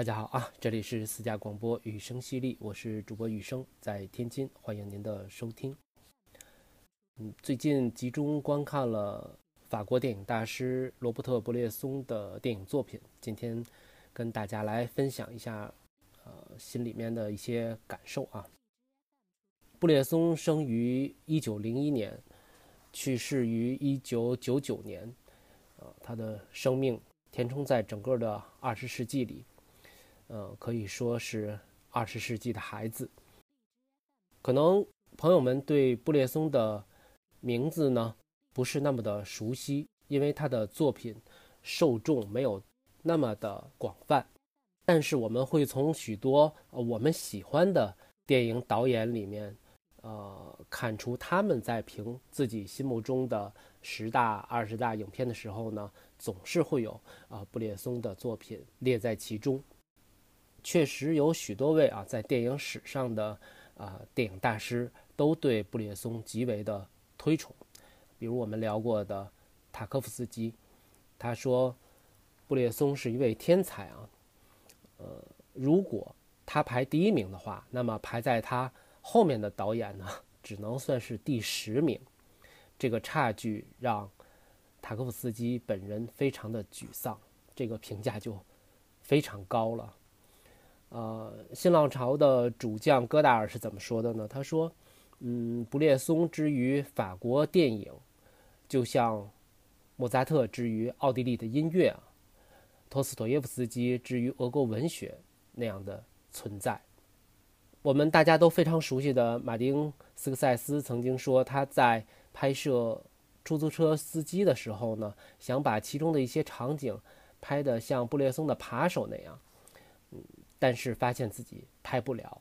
大家好啊，这里是私家广播雨声淅沥，我是主播雨声，在天津，欢迎您的收听。嗯，最近集中观看了法国电影大师罗伯特·布列松的电影作品，今天跟大家来分享一下，呃，心里面的一些感受啊。布列松生于一九零一年，去世于一九九九年，呃，他的生命填充在整个的二十世纪里。呃，可以说是二十世纪的孩子。可能朋友们对布列松的名字呢不是那么的熟悉，因为他的作品受众没有那么的广泛。但是我们会从许多我们喜欢的电影导演里面，呃，看出他们在评自己心目中的十大、二十大影片的时候呢，总是会有啊布列松的作品列在其中。确实有许多位啊，在电影史上的啊电影大师都对布列松极为的推崇，比如我们聊过的塔科夫斯基，他说布列松是一位天才啊，呃，如果他排第一名的话，那么排在他后面的导演呢，只能算是第十名，这个差距让塔科夫斯基本人非常的沮丧，这个评价就非常高了。呃，新浪潮的主将戈达尔是怎么说的呢？他说：“嗯，布列松之于法国电影，就像莫扎特之于奥地利的音乐啊，托斯妥耶夫斯基之于俄国文学那样的存在。”我们大家都非常熟悉的马丁斯科塞斯曾经说，他在拍摄出租车司机的时候呢，想把其中的一些场景拍得像布列松的扒手那样。但是发现自己拍不了，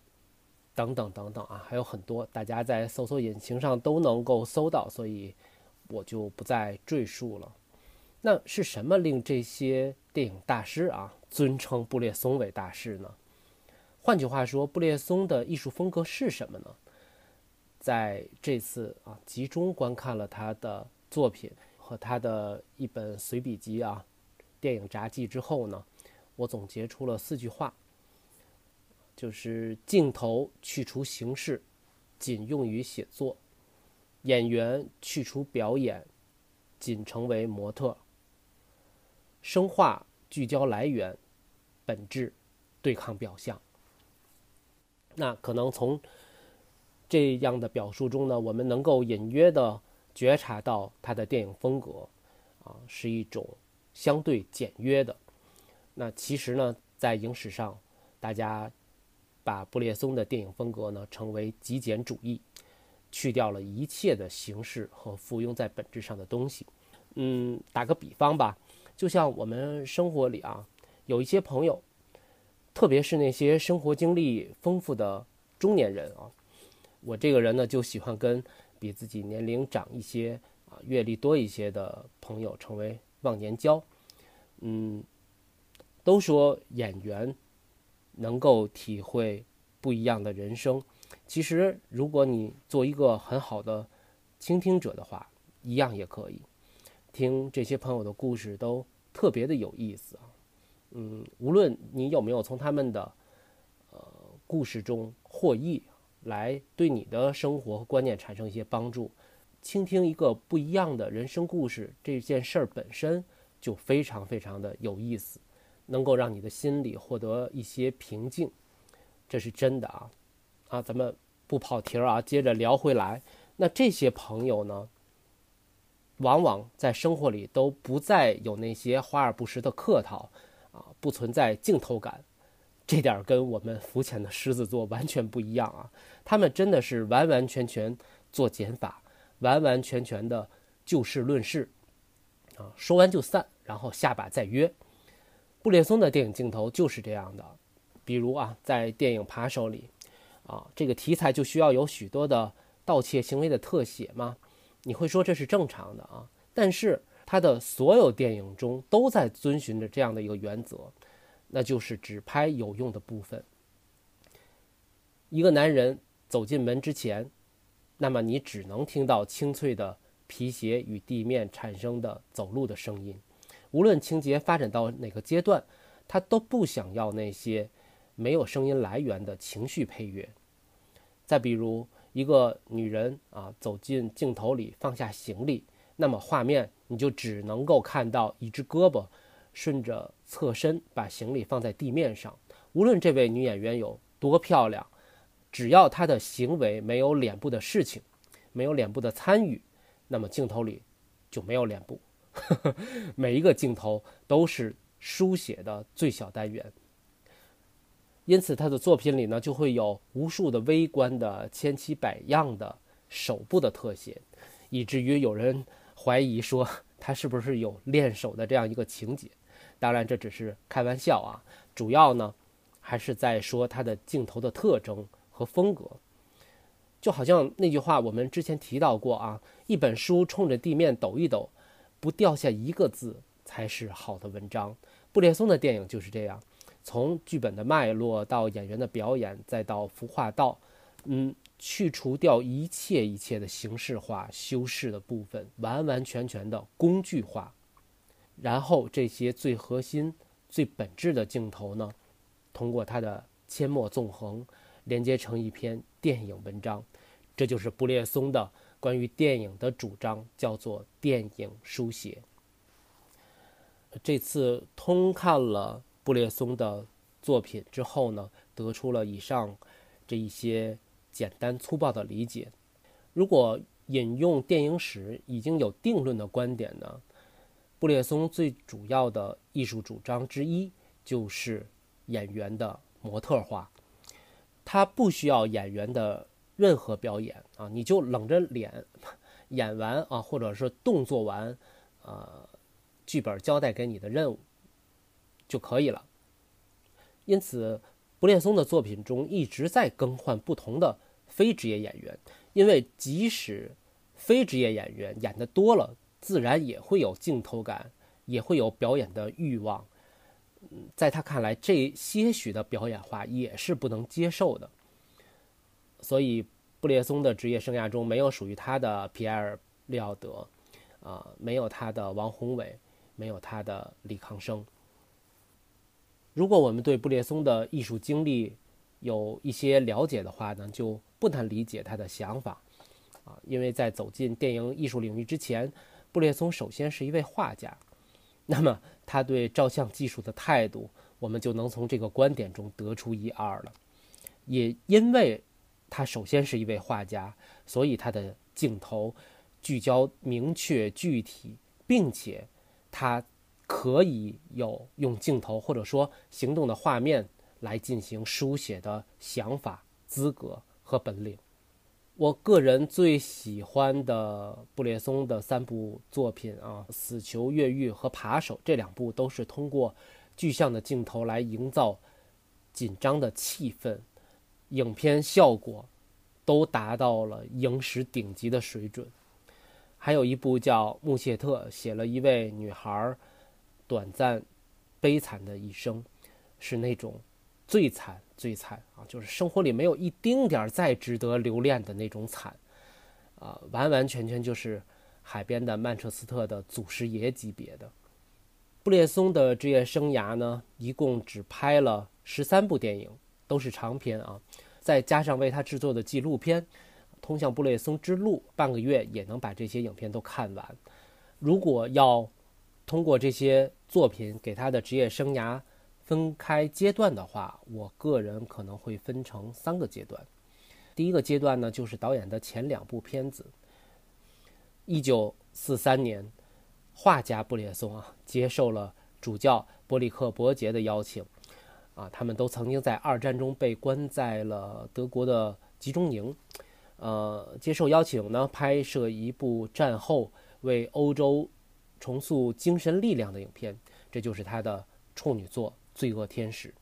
等等等等啊，还有很多，大家在搜索引擎上都能够搜到，所以我就不再赘述了。那是什么令这些电影大师啊尊称布列松为大师呢？换句话说，布列松的艺术风格是什么呢？在这次啊集中观看了他的作品和他的一本随笔集啊《电影札记》之后呢，我总结出了四句话。就是镜头去除形式，仅用于写作；演员去除表演，仅成为模特；生化聚焦来源，本质对抗表象。那可能从这样的表述中呢，我们能够隐约的觉察到他的电影风格啊，是一种相对简约的。那其实呢，在影史上，大家。把布列松的电影风格呢称为极简主义，去掉了一切的形式和附庸在本质上的东西。嗯，打个比方吧，就像我们生活里啊，有一些朋友，特别是那些生活经历丰富的中年人啊，我这个人呢就喜欢跟比自己年龄长一些啊、阅历多一些的朋友成为忘年交。嗯，都说演员。能够体会不一样的人生。其实，如果你做一个很好的倾听者的话，一样也可以听这些朋友的故事，都特别的有意思啊。嗯，无论你有没有从他们的呃故事中获益，来对你的生活和观念产生一些帮助，倾听一个不一样的人生故事，这件事儿本身就非常非常的有意思。能够让你的心里获得一些平静，这是真的啊！啊，咱们不跑题儿啊，接着聊回来。那这些朋友呢，往往在生活里都不再有那些华而不实的客套啊，不存在镜头感，这点跟我们肤浅的狮子座完全不一样啊！他们真的是完完全全做减法，完完全全的就事论事啊，说完就散，然后下把再约。布列松的电影镜头就是这样的，比如啊，在电影《扒手》里，啊，这个题材就需要有许多的盗窃行为的特写吗？你会说这是正常的啊，但是他的所有电影中都在遵循着这样的一个原则，那就是只拍有用的部分。一个男人走进门之前，那么你只能听到清脆的皮鞋与地面产生的走路的声音。无论情节发展到哪个阶段，他都不想要那些没有声音来源的情绪配乐。再比如，一个女人啊走进镜头里放下行李，那么画面你就只能够看到一只胳膊顺着侧身把行李放在地面上。无论这位女演员有多漂亮，只要她的行为没有脸部的事情，没有脸部的参与，那么镜头里就没有脸部。每一个镜头都是书写的最小单元，因此他的作品里呢就会有无数的微观的千奇百样的手部的特写，以至于有人怀疑说他是不是有练手的这样一个情节。当然这只是开玩笑啊，主要呢。还是在说他的镜头的特征和风格，就好像那句话我们之前提到过啊，一本书冲着地面抖一抖，不掉下一个字才是好的文章。布列松的电影就是这样，从剧本的脉络到演员的表演，再到服化道，嗯，去除掉一切一切的形式化、修饰的部分，完完全全的工具化，然后这些最核心、最本质的镜头呢？通过它的阡陌纵横，连接成一篇电影文章，这就是布列松的关于电影的主张，叫做电影书写。这次通看了布列松的作品之后呢，得出了以上这一些简单粗暴的理解。如果引用电影史已经有定论的观点呢，布列松最主要的艺术主张之一就是。演员的模特化，他不需要演员的任何表演啊，你就冷着脸演完啊，或者是动作完，呃，剧本交代给你的任务就可以了。因此，布列松的作品中一直在更换不同的非职业演员，因为即使非职业演员演的多了，自然也会有镜头感，也会有表演的欲望。在他看来，这些许的表演化也是不能接受的。所以，布列松的职业生涯中没有属于他的皮埃尔·利奥德，啊，没有他的王宏伟，没有他的李康生。如果我们对布列松的艺术经历有一些了解的话呢，就不难理解他的想法，啊，因为在走进电影艺术领域之前，布列松首先是一位画家。那么，他对照相技术的态度，我们就能从这个观点中得出一二了。也因为，他首先是一位画家，所以他的镜头聚焦明确具体，并且他可以有用镜头或者说行动的画面来进行书写的想法、资格和本领。我个人最喜欢的布列松的三部作品啊，《死囚越狱》和《扒手》这两部都是通过具象的镜头来营造紧张的气氛，影片效果都达到了影史顶级的水准。还有一部叫《穆谢特》，写了一位女孩短暂、悲惨的一生，是那种最惨。最惨啊，就是生活里没有一丁点儿再值得留恋的那种惨，啊，完完全全就是海边的曼彻斯特的祖师爷级别的。布列松的职业生涯呢，一共只拍了十三部电影，都是长片啊，再加上为他制作的纪录片《通向布列松之路》，半个月也能把这些影片都看完。如果要通过这些作品给他的职业生涯，分开阶段的话，我个人可能会分成三个阶段。第一个阶段呢，就是导演的前两部片子。一九四三年，画家布列松啊接受了主教波利克伯杰的邀请，啊，他们都曾经在二战中被关在了德国的集中营，呃，接受邀请呢，拍摄一部战后为欧洲重塑精神力量的影片，这就是他的处女作。罪恶天使，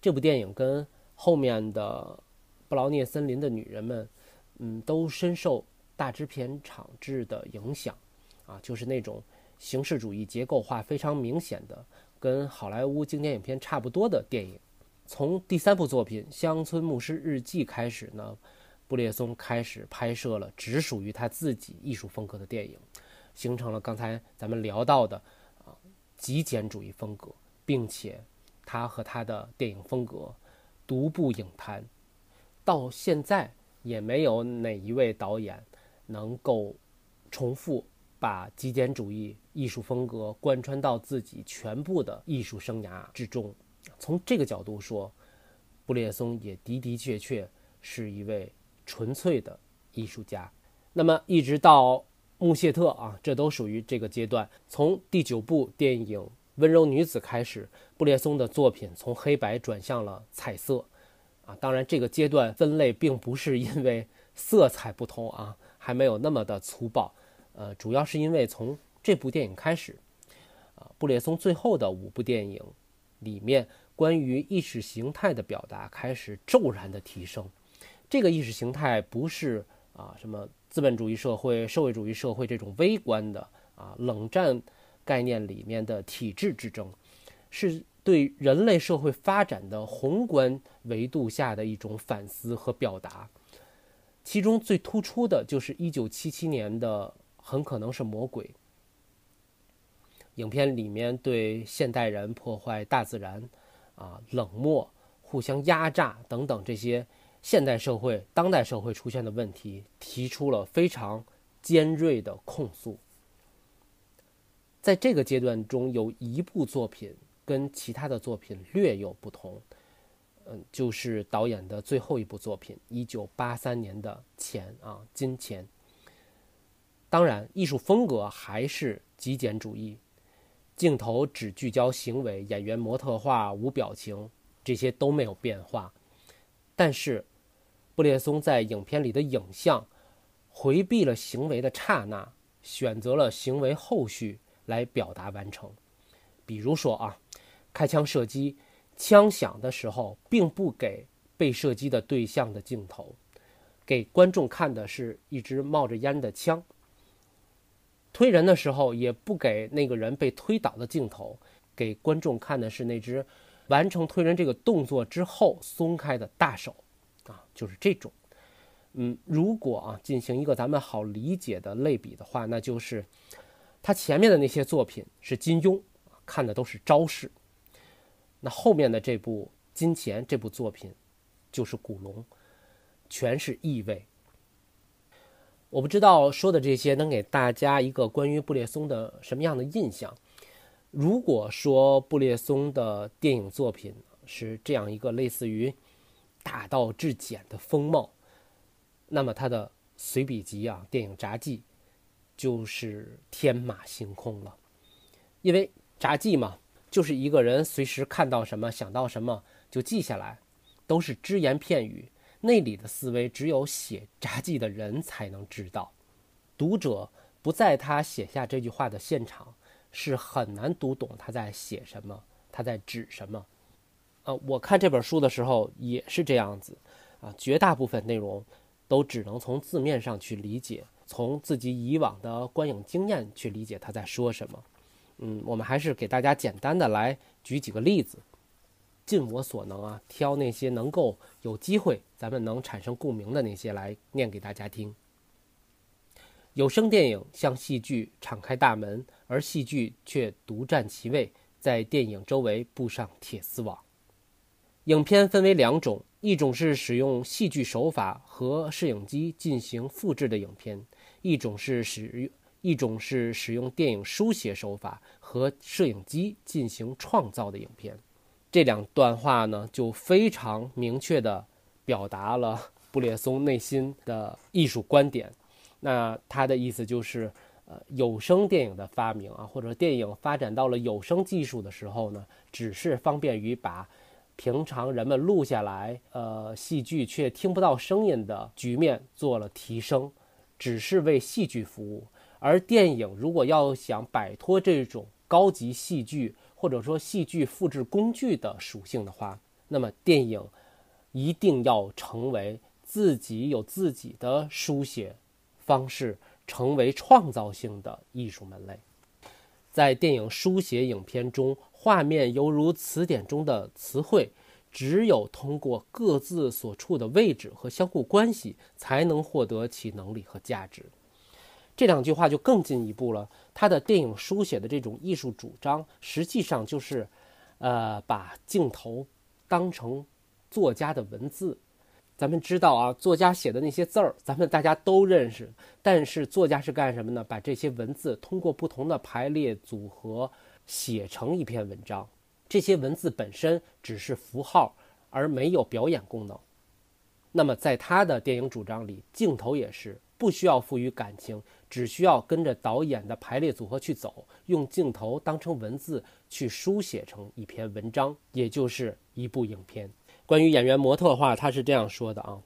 这部电影跟后面的布劳涅森林的女人们，嗯，都深受大制片厂制的影响，啊，就是那种形式主义结构化非常明显的，跟好莱坞经典影片差不多的电影。从第三部作品《乡村牧师日记》开始呢，布列松开始拍摄了只属于他自己艺术风格的电影，形成了刚才咱们聊到的啊极简主义风格，并且。他和他的电影风格，独步影坛，到现在也没有哪一位导演能够重复把极简主义艺术风格贯穿到自己全部的艺术生涯之中。从这个角度说，布列松也的的确确是一位纯粹的艺术家。那么一直到穆谢特啊，这都属于这个阶段。从第九部电影《温柔女子》开始，布列松的作品从黑白转向了彩色。啊，当然这个阶段分类并不是因为色彩不同啊，还没有那么的粗暴。呃，主要是因为从这部电影开始，啊，布列松最后的五部电影里面。关于意识形态的表达开始骤然的提升，这个意识形态不是啊什么资本主义社会、社会主义社会这种微观的啊冷战概念里面的体制之争，是对人类社会发展的宏观维度下的一种反思和表达。其中最突出的就是1977年的《很可能是魔鬼》影片里面对现代人破坏大自然。啊，冷漠、互相压榨等等这些现代社会、当代社会出现的问题，提出了非常尖锐的控诉。在这个阶段中，有一部作品跟其他的作品略有不同，嗯，就是导演的最后一部作品，一九八三年的《钱》啊，《金钱》。当然，艺术风格还是极简主义。镜头只聚焦行为，演员模特化、无表情，这些都没有变化。但是，布列松在影片里的影像回避了行为的刹那，选择了行为后续来表达完成。比如说啊，开枪射击，枪响的时候，并不给被射击的对象的镜头，给观众看的是一支冒着烟的枪。推人的时候也不给那个人被推倒的镜头，给观众看的是那只完成推人这个动作之后松开的大手，啊，就是这种。嗯，如果啊进行一个咱们好理解的类比的话，那就是他前面的那些作品是金庸，看的都是招式，那后面的这部《金钱》这部作品就是古龙，全是意味。我不知道说的这些能给大家一个关于布列松的什么样的印象。如果说布列松的电影作品是这样一个类似于大道至简的风貌，那么他的随笔集啊，电影札记就是天马行空了。因为札记嘛，就是一个人随时看到什么想到什么就记下来，都是只言片语。内里的思维，只有写札记的人才能知道。读者不在他写下这句话的现场，是很难读懂他在写什么，他在指什么。呃，我看这本书的时候也是这样子，啊，绝大部分内容都只能从字面上去理解，从自己以往的观影经验去理解他在说什么。嗯，我们还是给大家简单的来举几个例子。尽我所能啊，挑那些能够有机会咱们能产生共鸣的那些来念给大家听。有声电影向戏剧敞开大门，而戏剧却独占其位，在电影周围布上铁丝网。影片分为两种，一种是使用戏剧手法和摄影机进行复制的影片，一种是使一种是使用电影书写手法和摄影机进行创造的影片。这两段话呢，就非常明确地表达了 布列松内心的艺术观点。那他的意思就是，呃，有声电影的发明啊，或者电影发展到了有声技术的时候呢，只是方便于把平常人们录下来，呃，戏剧却听不到声音的局面做了提升，只是为戏剧服务。而电影如果要想摆脱这种高级戏剧，或者说戏剧复制工具的属性的话，那么电影一定要成为自己有自己的书写方式，成为创造性的艺术门类。在电影书写影片中，画面犹如词典中的词汇，只有通过各自所处的位置和相互关系，才能获得其能力和价值。这两句话就更进一步了。他的电影书写的这种艺术主张，实际上就是呃，把镜头当成作家的文字。咱们知道啊，作家写的那些字儿，咱们大家都认识。但是作家是干什么呢？把这些文字通过不同的排列组合写成一篇文章。这些文字本身只是符号，而没有表演功能。那么在他的电影主张里，镜头也是不需要赋予感情，只需要跟着导演的排列组合去走，用镜头当成文字去书写成一篇文章，也就是一部影片。关于演员模特化，他是这样说的啊：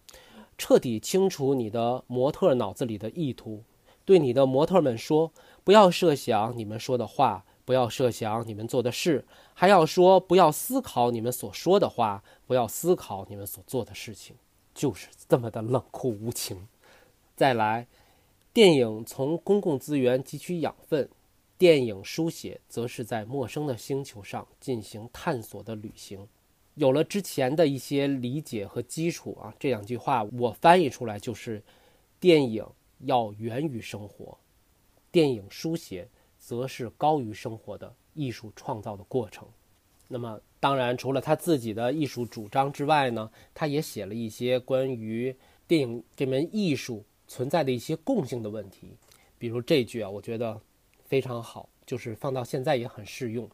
彻底清除你的模特脑子里的意图，对你的模特们说，不要设想你们说的话，不要设想你们做的事，还要说不要思考你们所说的话，不要思考你们所做的事情，就是这么的冷酷无情。再来，电影从公共资源汲取养分，电影书写则是在陌生的星球上进行探索的旅行。有了之前的一些理解和基础啊，这两句话我翻译出来就是：电影要源于生活，电影书写则是高于生活的艺术创造的过程。那么，当然除了他自己的艺术主张之外呢，他也写了一些关于电影这门艺术存在的一些共性的问题。比如这句啊，我觉得非常好，就是放到现在也很适用。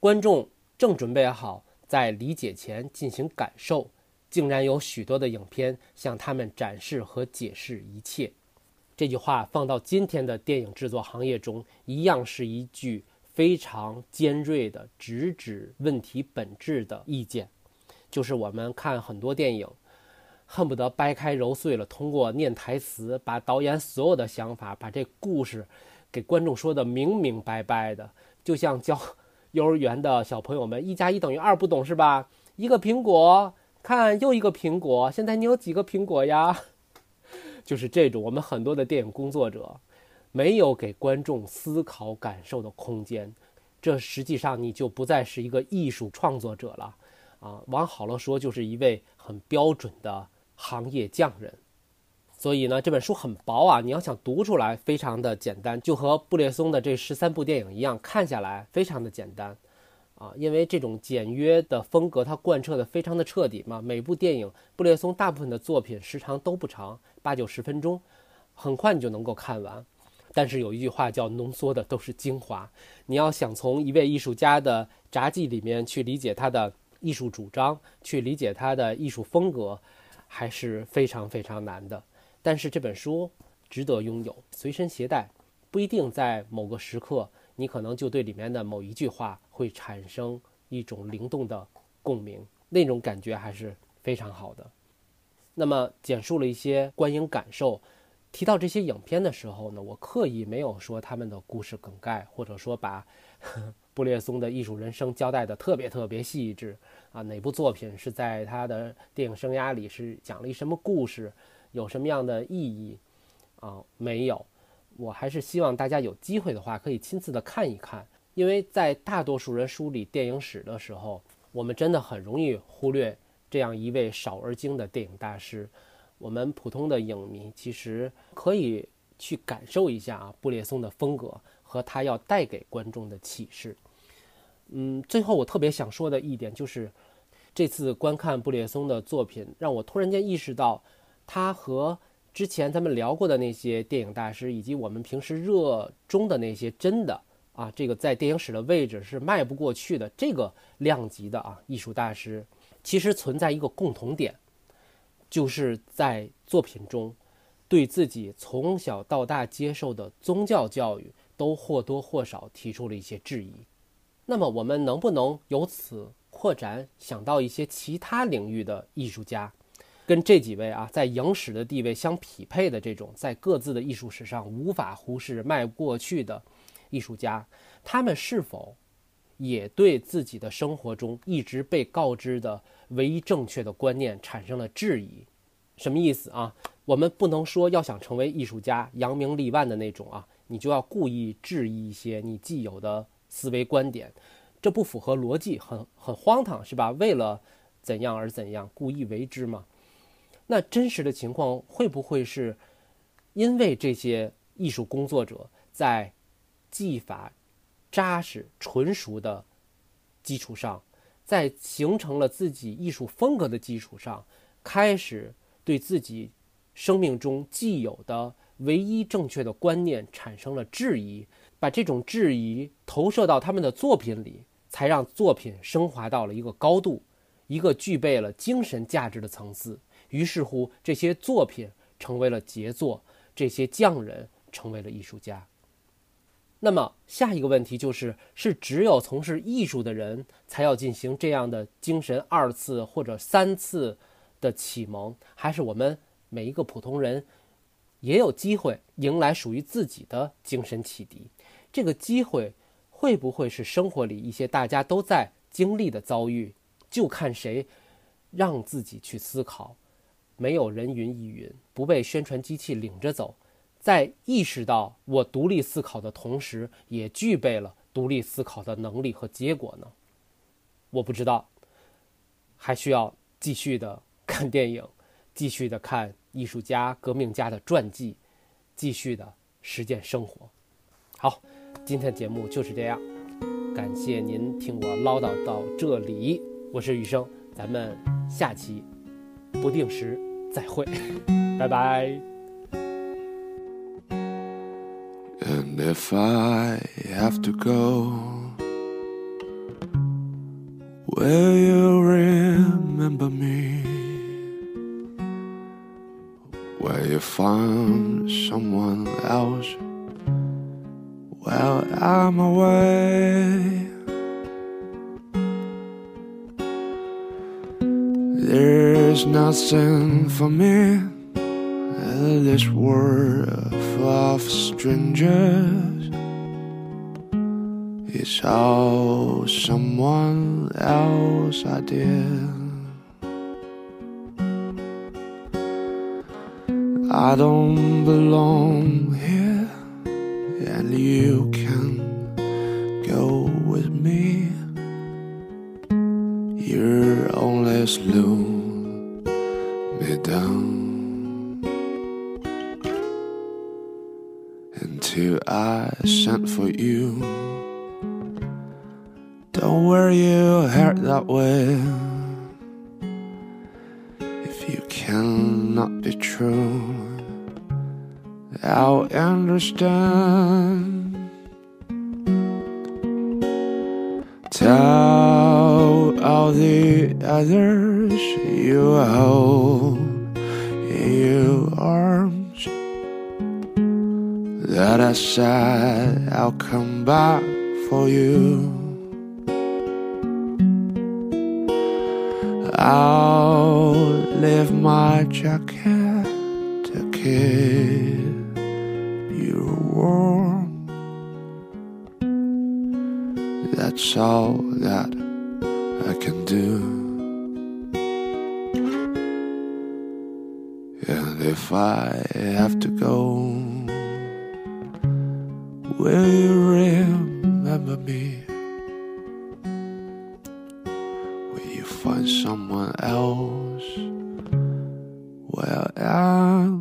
观众正准备好。在理解前进行感受，竟然有许多的影片向他们展示和解释一切。这句话放到今天的电影制作行业中，一样是一句非常尖锐的、直指问题本质的意见。就是我们看很多电影，恨不得掰开揉碎了，通过念台词，把导演所有的想法，把这故事给观众说的明明白白的，就像教。幼儿园的小朋友们，一加一等于二，不懂是吧？一个苹果，看又一个苹果。现在你有几个苹果呀？就是这种，我们很多的电影工作者没有给观众思考感受的空间，这实际上你就不再是一个艺术创作者了啊！往好了说，就是一位很标准的行业匠人。所以呢，这本书很薄啊，你要想读出来，非常的简单，就和布列松的这十三部电影一样，看下来非常的简单，啊，因为这种简约的风格，它贯彻的非常的彻底嘛。每部电影，布列松大部分的作品时长都不长，八九十分钟，很快你就能够看完。但是有一句话叫“浓缩的都是精华”，你要想从一位艺术家的札记里面去理解他的艺术主张，去理解他的艺术风格，还是非常非常难的。但是这本书值得拥有，随身携带，不一定在某个时刻，你可能就对里面的某一句话会产生一种灵动的共鸣，那种感觉还是非常好的。那么简述了一些观影感受，提到这些影片的时候呢，我刻意没有说他们的故事梗概，或者说把布列松的艺术人生交代的特别特别细致啊，哪部作品是在他的电影生涯里是讲了一什么故事。有什么样的意义啊？没有，我还是希望大家有机会的话可以亲自的看一看，因为在大多数人梳理电影史的时候，我们真的很容易忽略这样一位少而精的电影大师。我们普通的影迷其实可以去感受一下啊，布列松的风格和他要带给观众的启示。嗯，最后我特别想说的一点就是，这次观看布列松的作品，让我突然间意识到。他和之前咱们聊过的那些电影大师，以及我们平时热衷的那些真的啊，这个在电影史的位置是迈不过去的这个量级的啊艺术大师，其实存在一个共同点，就是在作品中，对自己从小到大接受的宗教教育都或多或少提出了一些质疑。那么我们能不能由此扩展，想到一些其他领域的艺术家？跟这几位啊，在影史的地位相匹配的这种，在各自的艺术史上无法忽视、迈不过去的艺术家，他们是否也对自己的生活中一直被告知的唯一正确的观念产生了质疑？什么意思啊？我们不能说要想成为艺术家扬名立万的那种啊，你就要故意质疑一些你既有的思维观点，这不符合逻辑，很很荒唐，是吧？为了怎样而怎样，故意为之吗？那真实的情况会不会是，因为这些艺术工作者在技法扎实、纯熟的基础上，在形成了自己艺术风格的基础上，开始对自己生命中既有的唯一正确的观念产生了质疑，把这种质疑投射到他们的作品里，才让作品升华到了一个高度，一个具备了精神价值的层次。于是乎，这些作品成为了杰作，这些匠人成为了艺术家。那么下一个问题就是：是只有从事艺术的人才要进行这样的精神二次或者三次的启蒙，还是我们每一个普通人也有机会迎来属于自己的精神启迪？这个机会会不会是生活里一些大家都在经历的遭遇？就看谁让自己去思考。没有人云亦云，不被宣传机器领着走。在意识到我独立思考的同时，也具备了独立思考的能力和结果呢？我不知道，还需要继续的看电影，继续的看艺术家、革命家的传记，继续的实践生活。好，今天的节目就是这样，感谢您听我唠叨到这里，我是雨生，咱们下期不定时再会，拜拜。And if I have to go, will you remember me? Where you find someone else? Well, I'm away. There's nothing for me in this world of strangers It's all someone else I did. I don't belong here, you can go with me. You're only slow me down. until I sent for you. Don't wear your hair that way. If you cannot be true, I'll understand. Tell all the others you hold in your arms that I said I'll come back for you. I'll leave my jacket to keep That's all that I can do. And if I have to go Will you remember me? Will you find someone else? Well, I'm